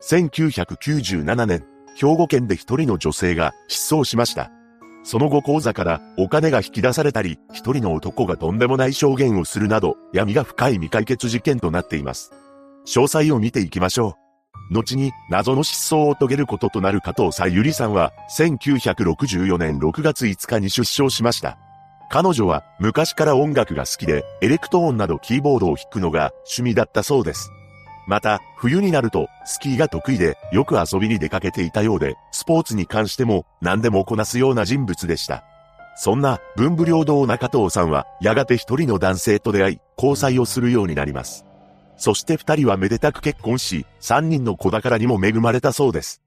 1997年、兵庫県で一人の女性が失踪しました。その後口座からお金が引き出されたり、一人の男がとんでもない証言をするなど、闇が深い未解決事件となっています。詳細を見ていきましょう。後に謎の失踪を遂げることとなる加藤さゆりさんは、1964年6月5日に出生しました。彼女は昔から音楽が好きで、エレクトーンなどキーボードを弾くのが趣味だったそうです。また、冬になると、スキーが得意で、よく遊びに出かけていたようで、スポーツに関しても、何でもこなすような人物でした。そんな、文武両道中藤さんは、やがて一人の男性と出会い、交際をするようになります。そして二人はめでたく結婚し、三人の子宝にも恵まれたそうです。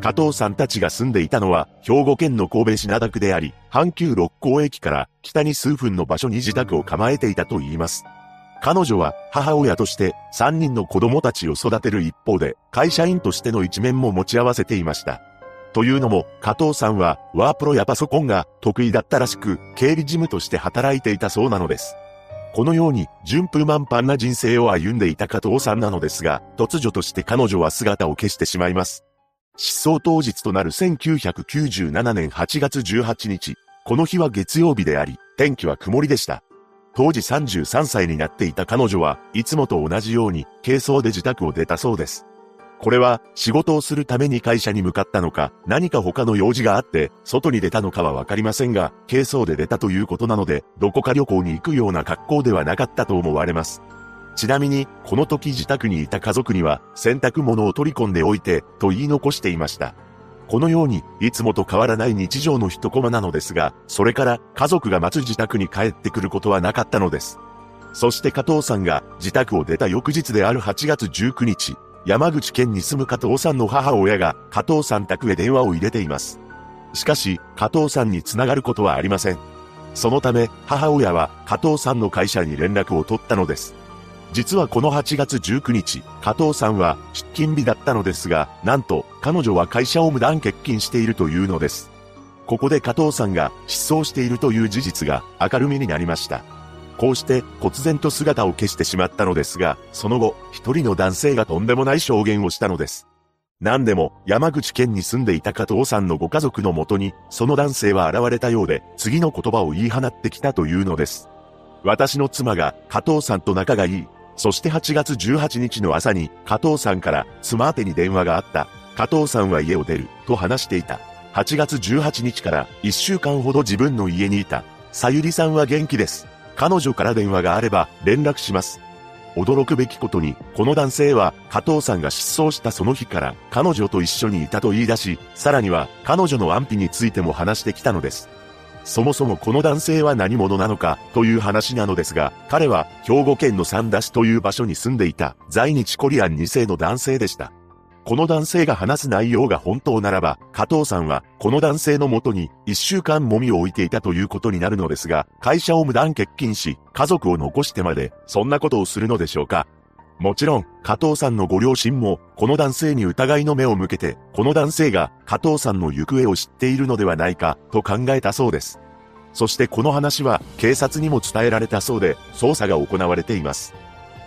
加藤さんたちが住んでいたのは、兵庫県の神戸市灘区であり、阪急六甲駅から北に数分の場所に自宅を構えていたと言います。彼女は母親として3人の子供たちを育てる一方で会社員としての一面も持ち合わせていました。というのも、加藤さんはワープロやパソコンが得意だったらしく、経理事務として働いていたそうなのです。このように順風満帆な人生を歩んでいた加藤さんなのですが、突如として彼女は姿を消してしまいます。失踪当日となる1997年8月18日、この日は月曜日であり、天気は曇りでした。当時33歳になっていた彼女はいつもと同じように軽装で自宅を出たそうです。これは仕事をするために会社に向かったのか何か他の用事があって外に出たのかはわかりませんが軽装で出たということなのでどこか旅行に行くような格好ではなかったと思われます。ちなみにこの時自宅にいた家族には洗濯物を取り込んでおいてと言い残していました。このように、いつもと変わらない日常の一コマなのですが、それから家族が待つ自宅に帰ってくることはなかったのです。そして加藤さんが自宅を出た翌日である8月19日、山口県に住む加藤さんの母親が加藤さん宅へ電話を入れています。しかし、加藤さんにつながることはありません。そのため、母親は加藤さんの会社に連絡を取ったのです。実はこの8月19日、加藤さんは出勤日だったのですが、なんと彼女は会社を無断欠勤しているというのです。ここで加藤さんが失踪しているという事実が明るみになりました。こうして忽然と姿を消してしまったのですが、その後、一人の男性がとんでもない証言をしたのです。何でも山口県に住んでいた加藤さんのご家族のもとに、その男性は現れたようで、次の言葉を言い放ってきたというのです。私の妻が加藤さんと仲がいい。そして8月18日の朝に加藤さんから妻宛に電話があった。加藤さんは家を出ると話していた。8月18日から1週間ほど自分の家にいた。さゆりさんは元気です。彼女から電話があれば連絡します。驚くべきことに、この男性は加藤さんが失踪したその日から彼女と一緒にいたと言い出し、さらには彼女の安否についても話してきたのです。そもそもこの男性は何者なのかという話なのですが、彼は兵庫県の三田市という場所に住んでいた在日コリアン2世の男性でした。この男性が話す内容が本当ならば、加藤さんはこの男性のもとに一週間もみを置いていたということになるのですが、会社を無断欠勤し、家族を残してまで、そんなことをするのでしょうかもちろん、加藤さんのご両親も、この男性に疑いの目を向けて、この男性が加藤さんの行方を知っているのではないか、と考えたそうです。そしてこの話は、警察にも伝えられたそうで、捜査が行われています。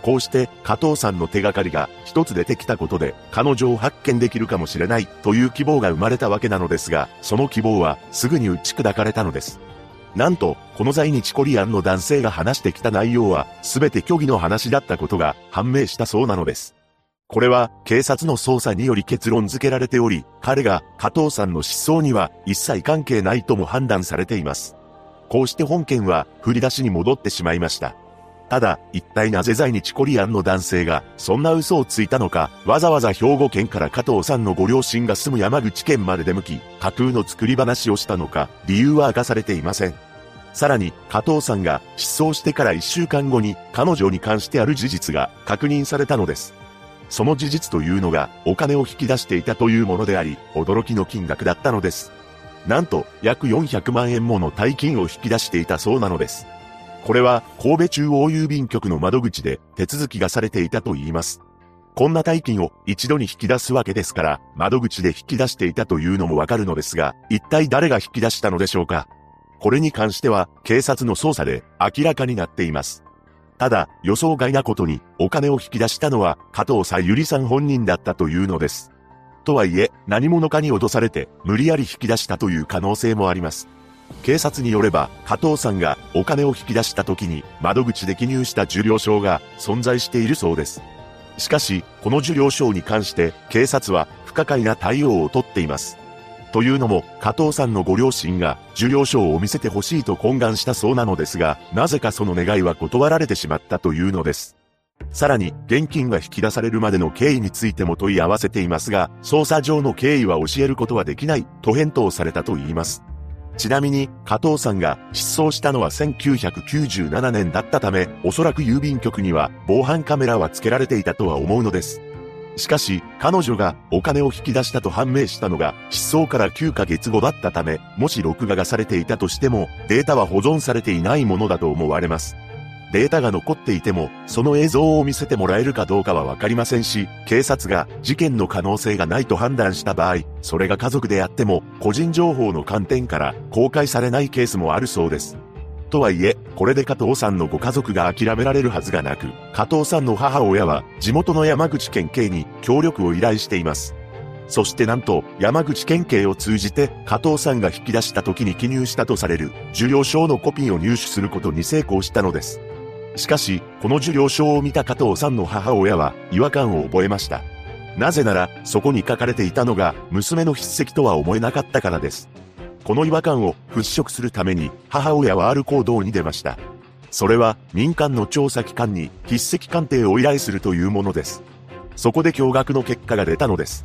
こうして加藤さんの手がかりが一つ出てきたことで彼女を発見できるかもしれないという希望が生まれたわけなのですが、その希望はすぐに打ち砕かれたのです。なんと、この在日コリアンの男性が話してきた内容は、すべて虚偽の話だったことが判明したそうなのです。これは警察の捜査により結論付けられており、彼が加藤さんの失踪には一切関係ないとも判断されています。こうして本件は振り出しに戻ってしまいました。ただ、一体なぜ在日コリアンの男性がそんな嘘をついたのか、わざわざ兵庫県から加藤さんのご両親が住む山口県まで出向き、架空の作り話をしたのか、理由は明かされていません。さらに、加藤さんが失踪してから一週間後に彼女に関してある事実が確認されたのです。その事実というのがお金を引き出していたというものであり、驚きの金額だったのです。なんと、約400万円もの大金を引き出していたそうなのです。これは、神戸中央郵便局の窓口で手続きがされていたと言います。こんな大金を一度に引き出すわけですから、窓口で引き出していたというのもわかるのですが、一体誰が引き出したのでしょうかこれに関しては、警察の捜査で明らかになっています。ただ、予想外なことに、お金を引き出したのは、加藤さゆりさん本人だったというのです。とはいえ、何者かに脅されて、無理やり引き出したという可能性もあります。警察によれば、加藤さんがお金を引き出した時に、窓口で記入した受領証が存在しているそうです。しかし、この受領証に関して、警察は不可解な対応をとっています。というのも、加藤さんのご両親が受領証を見せてほしいと懇願したそうなのですが、なぜかその願いは断られてしまったというのです。さらに、現金が引き出されるまでの経緯についても問い合わせていますが、捜査上の経緯は教えることはできない、と返答されたと言います。ちなみに、加藤さんが失踪したのは1997年だったため、おそらく郵便局には防犯カメラは付けられていたとは思うのです。しかし、彼女がお金を引き出したと判明したのが失踪から9ヶ月後だったため、もし録画がされていたとしても、データは保存されていないものだと思われます。データが残っていても、その映像を見せてもらえるかどうかはわかりませんし、警察が事件の可能性がないと判断した場合、それが家族であっても、個人情報の観点から公開されないケースもあるそうです。とはいえ、これで加藤さんのご家族が諦められるはずがなく、加藤さんの母親は地元の山口県警に協力を依頼しています。そしてなんと山口県警を通じて加藤さんが引き出した時に記入したとされる受領証のコピーを入手することに成功したのです。しかし、この受領証を見た加藤さんの母親は違和感を覚えました。なぜなら、そこに書かれていたのが娘の筆跡とは思えなかったからです。この違和感を払拭するために母親はある行動に出ました。それは民間の調査機関に筆跡鑑定を依頼するというものです。そこで驚愕の結果が出たのです。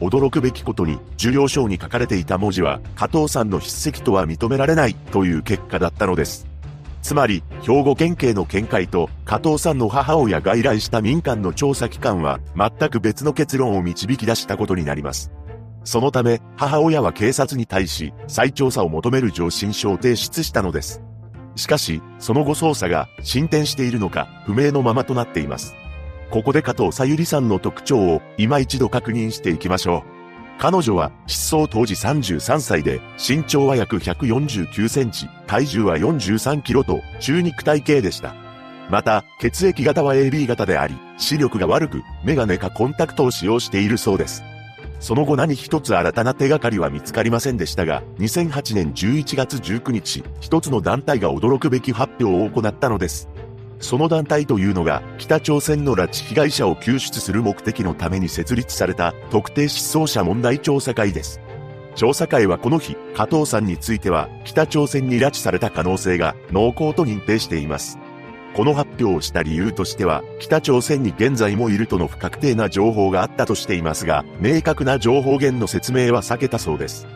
驚くべきことに、受領証に書かれていた文字は、加藤さんの筆跡とは認められないという結果だったのです。つまり、兵庫県警の見解と、加藤さんの母親が依頼した民間の調査機関は、全く別の結論を導き出したことになります。そのため、母親は警察に対し、再調査を求める上申書を提出したのです。しかし、その後捜査が進展しているのか、不明のままとなっています。ここで加藤さゆりさんの特徴を今一度確認していきましょう。彼女は失踪当時33歳で、身長は約149センチ、体重は43キロと中肉体型でした。また、血液型は AB 型であり、視力が悪く、メガネかコンタクトを使用しているそうです。その後何一つ新たな手がかりは見つかりませんでしたが、2008年11月19日、一つの団体が驚くべき発表を行ったのです。その団体というのが、北朝鮮の拉致被害者を救出する目的のために設立された特定失踪者問題調査会です。調査会はこの日、加藤さんについては、北朝鮮に拉致された可能性が濃厚と認定しています。この発表をした理由としては、北朝鮮に現在もいるとの不確定な情報があったとしていますが、明確な情報源の説明は避けたそうです。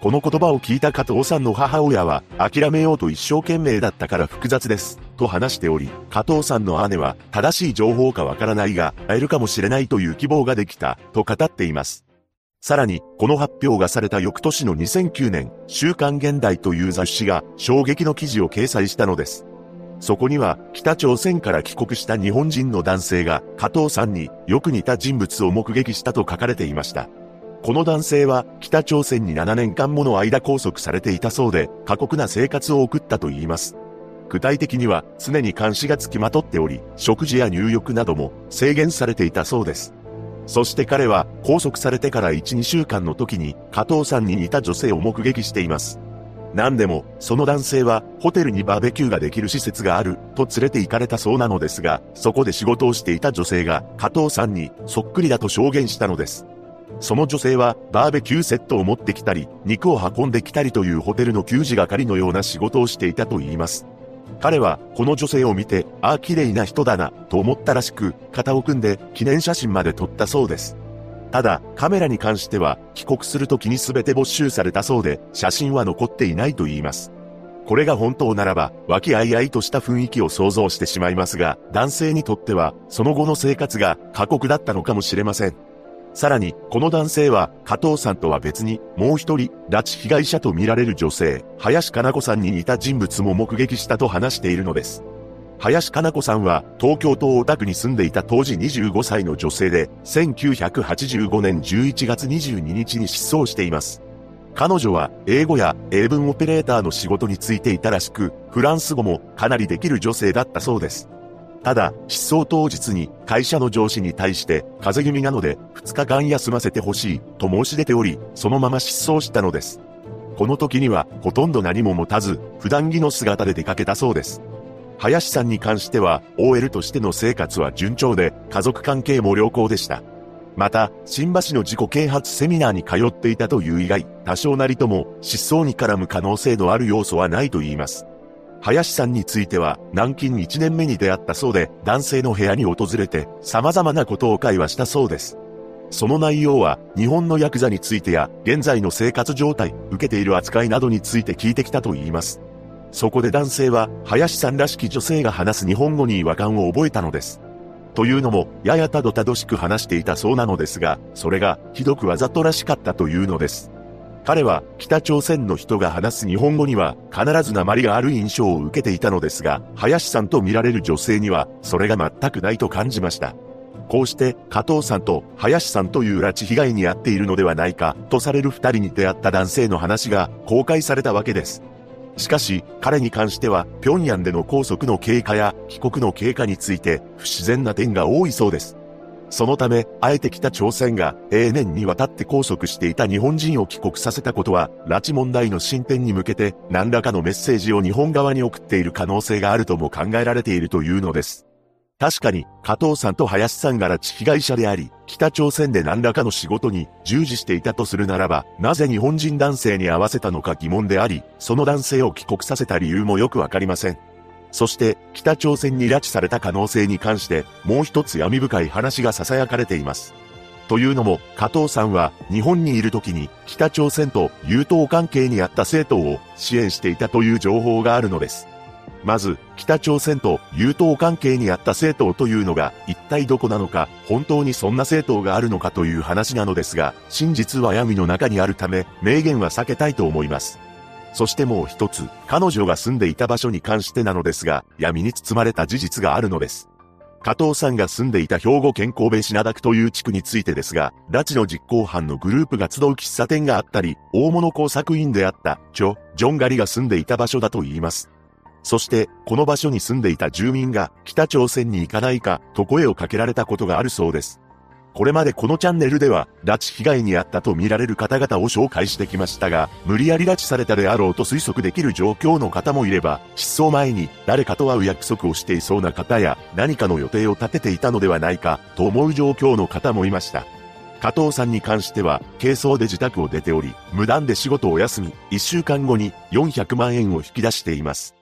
この言葉を聞いた加藤さんの母親は、諦めようと一生懸命だったから複雑です、と話しており、加藤さんの姉は、正しい情報かわからないが、会えるかもしれないという希望ができた、と語っています。さらに、この発表がされた翌年の2009年、週刊現代という雑誌が衝撃の記事を掲載したのです。そこには北朝鮮から帰国した日本人の男性が加藤さんによく似た人物を目撃したと書かれていました。この男性は北朝鮮に7年間もの間拘束されていたそうで過酷な生活を送ったと言います。具体的には常に監視がつきまとっており、食事や入浴なども制限されていたそうです。そして彼は拘束されてから1、2週間の時に加藤さんに似た女性を目撃しています。何でも、その男性は、ホテルにバーベキューができる施設がある、と連れて行かれたそうなのですが、そこで仕事をしていた女性が、加藤さんに、そっくりだと証言したのです。その女性は、バーベキューセットを持ってきたり、肉を運んできたりというホテルの給仕係のような仕事をしていたと言います。彼は、この女性を見て、ああ、綺麗な人だな、と思ったらしく、肩を組んで、記念写真まで撮ったそうです。ただ、カメラに関しては、帰国するときに全て没収されたそうで、写真は残っていないと言います。これが本当ならば、和気あいあいとした雰囲気を想像してしまいますが、男性にとっては、その後の生活が過酷だったのかもしれません。さらに、この男性は、加藤さんとは別に、もう一人、拉致被害者とみられる女性、林かな子さんに似た人物も目撃したと話しているのです。林かな子さんは東京都大田区に住んでいた当時25歳の女性で、1985年11月22日に失踪しています。彼女は英語や英文オペレーターの仕事についていたらしく、フランス語もかなりできる女性だったそうです。ただ、失踪当日に会社の上司に対して風邪気味なので2日間休ませてほしいと申し出ており、そのまま失踪したのです。この時にはほとんど何も持たず、普段着の姿で出かけたそうです。林さんに関しては OL としての生活は順調で家族関係も良好でした。また、新橋の自己啓発セミナーに通っていたという以外、多少なりとも失踪に絡む可能性のある要素はないと言います。林さんについては、南京1年目に出会ったそうで、男性の部屋に訪れて、様々なことを会話したそうです。その内容は、日本のヤクザについてや、現在の生活状態、受けている扱いなどについて聞いてきたと言います。そこで男性は、林さんらしき女性が話す日本語に違和感を覚えたのです。というのも、ややたどたどしく話していたそうなのですが、それが、ひどくわざとらしかったというのです。彼は北朝鮮の人が話す日本語には必ず鉛がある印象を受けていたのですが、林さんと見られる女性にはそれが全くないと感じました。こうして加藤さんと林さんという拉致被害に遭っているのではないかとされる二人に出会った男性の話が公開されたわけです。しかし、彼に関しては、平壌での拘束の経過や帰国の経過について不自然な点が多いそうです。そのため、あえて北朝鮮が永年にわたって拘束していた日本人を帰国させたことは、拉致問題の進展に向けて何らかのメッセージを日本側に送っている可能性があるとも考えられているというのです。確かに、加藤さんと林さんが拉致被害者であり、北朝鮮で何らかの仕事に従事していたとするならば、なぜ日本人男性に合わせたのか疑問であり、その男性を帰国させた理由もよくわかりません。そして北朝鮮に拉致された可能性に関してもう一つ闇深い話が囁かれています。というのも、加藤さんは日本にいる時に北朝鮮と友好関係にあった生徒を支援していたという情報があるのです。まず、北朝鮮と友好関係にあった政党というのが一体どこなのか、本当にそんな政党があるのかという話なのですが、真実は闇の中にあるため、明言は避けたいと思います。そしてもう一つ、彼女が住んでいた場所に関してなのですが、闇に包まれた事実があるのです。加藤さんが住んでいた兵庫県神戸品田区という地区についてですが、拉致の実行犯のグループが集う喫茶店があったり、大物工作員であった、チョ、ジョンガリが住んでいた場所だと言います。そして、この場所に住んでいた住民が北朝鮮に行かないかと声をかけられたことがあるそうです。これまでこのチャンネルでは、拉致被害に遭ったと見られる方々を紹介してきましたが、無理やり拉致されたであろうと推測できる状況の方もいれば、失踪前に誰かと会う約束をしていそうな方や、何かの予定を立てていたのではないか、と思う状況の方もいました。加藤さんに関しては、軽装で自宅を出ており、無断で仕事を休み、1週間後に400万円を引き出しています。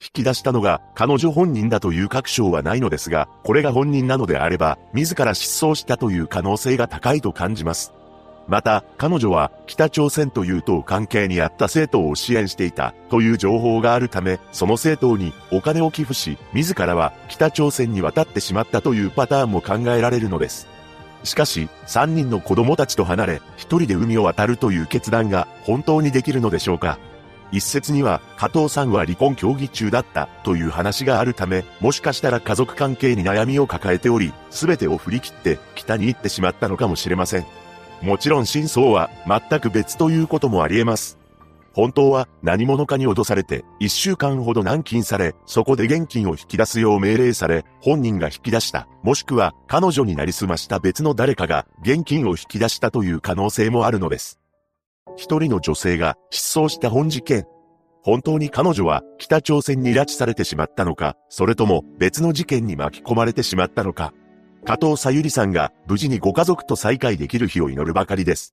引き出したのが彼女本人だという確証はないのですが、これが本人なのであれば、自ら失踪したという可能性が高いと感じます。また、彼女は北朝鮮というと関係にあった政党を支援していたという情報があるため、その政党にお金を寄付し、自らは北朝鮮に渡ってしまったというパターンも考えられるのです。しかし、3人の子供たちと離れ、1人で海を渡るという決断が本当にできるのでしょうか一説には、加藤さんは離婚協議中だったという話があるため、もしかしたら家族関係に悩みを抱えており、すべてを振り切って北に行ってしまったのかもしれません。もちろん真相は全く別ということもあり得ます。本当は何者かに脅されて一週間ほど軟禁され、そこで現金を引き出すよう命令され、本人が引き出した、もしくは彼女になりすました別の誰かが現金を引き出したという可能性もあるのです。一人の女性が失踪した本事件。本当に彼女は北朝鮮に拉致されてしまったのか、それとも別の事件に巻き込まれてしまったのか。加藤さゆりさんが無事にご家族と再会できる日を祈るばかりです。